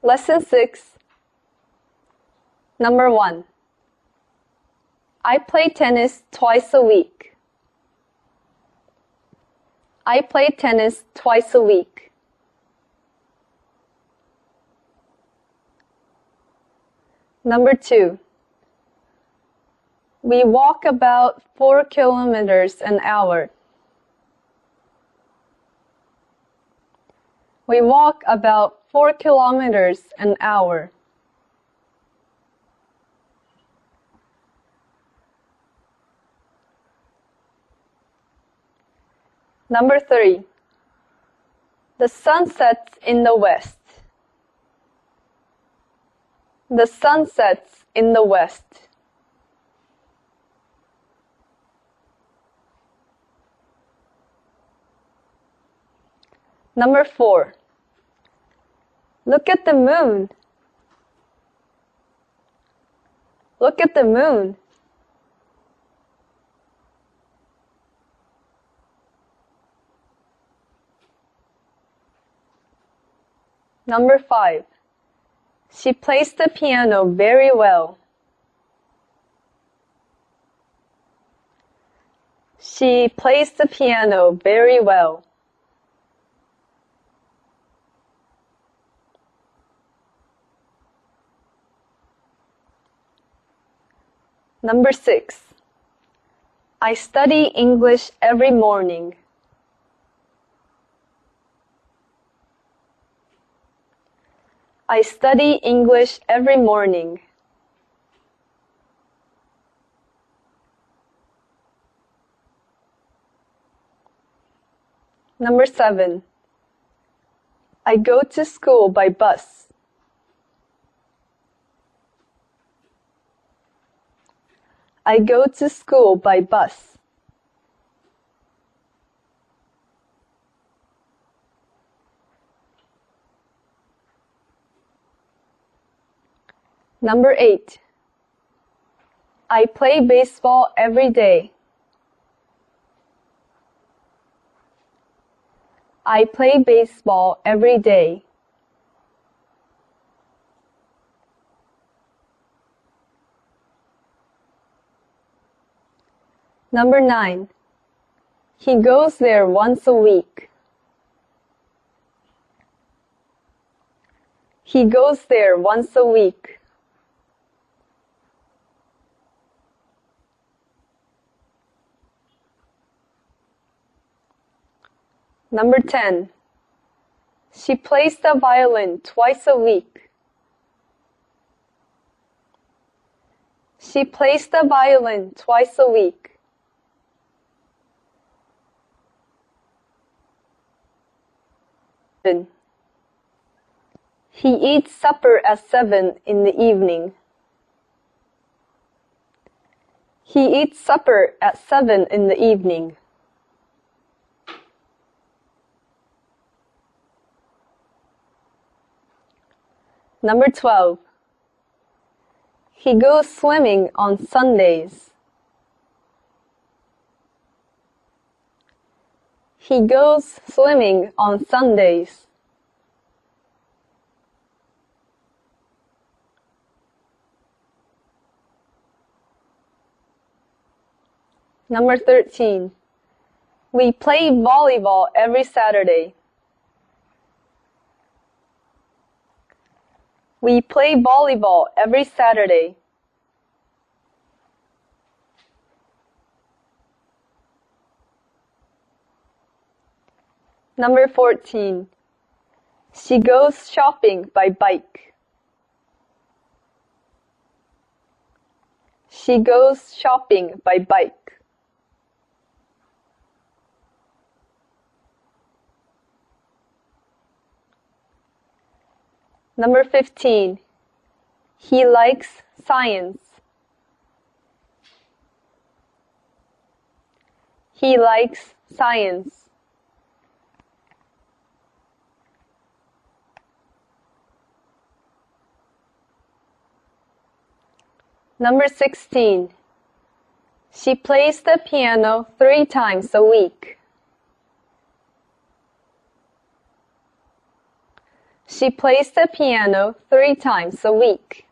Lesson 6 Number 1 I play tennis twice a week. I play tennis twice a week. Number 2 We walk about 4 kilometers an hour. We walk about 4 kilometers an hour. Number 3 The sun sets in the west. The sun sets in the west. Number 4 Look at the moon. Look at the moon. Number 5 She plays the piano very well. She plays the piano very well. Number 6 I study English every morning. I study English every morning. Number 7 I go to school by bus. I go to school by bus. Number 8 I play baseball every day. I play baseball every day. Number 9 He goes there once a week. He goes there once a week. Number 10 She plays the violin twice a week. She plays the violin twice a week. He eats supper at seven in the evening. He eats supper at seven in the evening. Number 12 He goes swimming on Sundays. He goes swimming on Sundays. Number 13 We play volleyball every Saturday. We play volleyball every Saturday. Number 14 She goes shopping by bike. She goes shopping by bike. Number 15 He likes science. He likes science. Number 16 She plays the piano three times a week. She plays the piano three times a week.